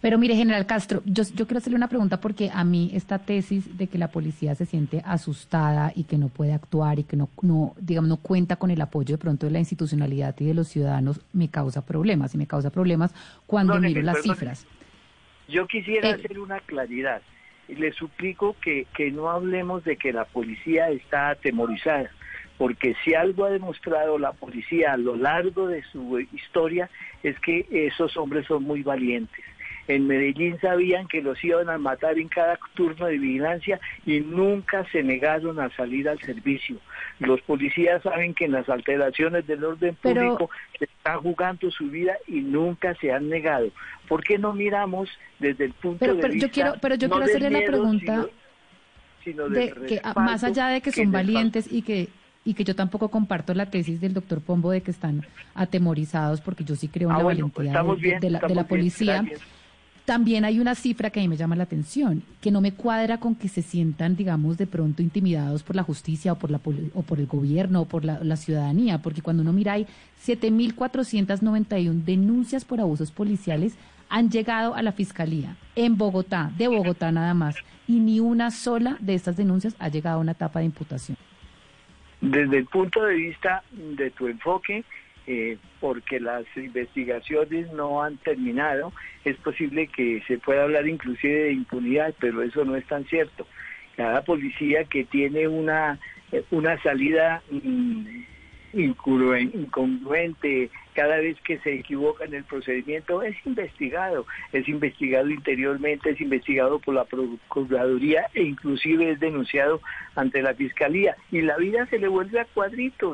Pero mire, general Castro, yo, yo quiero hacerle una pregunta porque a mí esta tesis de que la policía se siente asustada y que no puede actuar y que no, no, digamos, no cuenta con el apoyo de pronto de la institucionalidad y de los ciudadanos me causa problemas y me causa problemas cuando miro las cifras. Yo quisiera eh, hacer una claridad. Le suplico que, que no hablemos de que la policía está atemorizada porque si algo ha demostrado la policía a lo largo de su historia es que esos hombres son muy valientes. En Medellín sabían que los iban a matar en cada turno de vigilancia y nunca se negaron a salir al servicio. Los policías saben que en las alteraciones del orden público se está jugando su vida y nunca se han negado. ¿Por qué no miramos desde el punto de vista? Yo quiero, pero yo quiero hacerle la pregunta. de que más allá de que son valientes y que y que yo tampoco comparto la tesis del doctor Pombo de que están atemorizados porque yo sí creo en ah, la valentía de, la, policía. También hay una cifra que a mí me llama la atención, que no me cuadra con que se sientan, digamos, de pronto intimidados por la justicia o por, la, o por el gobierno o por la, ciudadanía, porque cuando uno mira hay 7.491 denuncias por abusos policiales han llegado a la fiscalía en Bogotá, de Bogotá nada más, y ni una sola de estas denuncias ha llegado a una etapa de imputación. Desde el punto de vista de tu enfoque, eh, porque las investigaciones no han terminado, es posible que se pueda hablar inclusive de impunidad, pero eso no es tan cierto. Cada policía que tiene una, eh, una salida mm, incongruente, cada vez que se equivoca en el procedimiento, es investigado, es investigado interiormente, es investigado por la Procuraduría e inclusive es denunciado ante la Fiscalía y la vida se le vuelve a cuadritos.